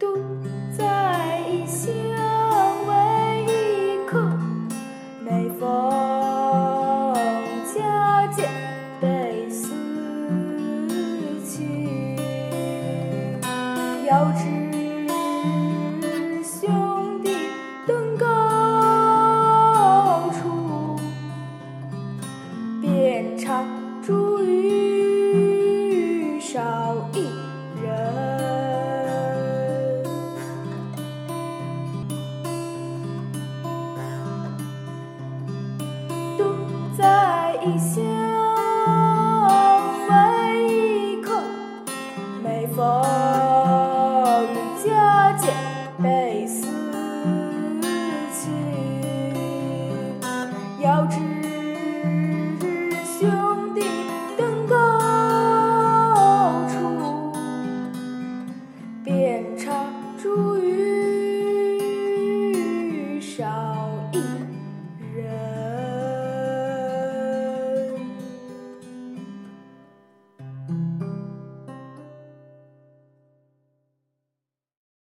独在异乡为异客每逢佳节倍思亲遥知兄弟登高处遍插茱萸一笑为客，每逢佳节倍思亲。遥知兄弟登高处。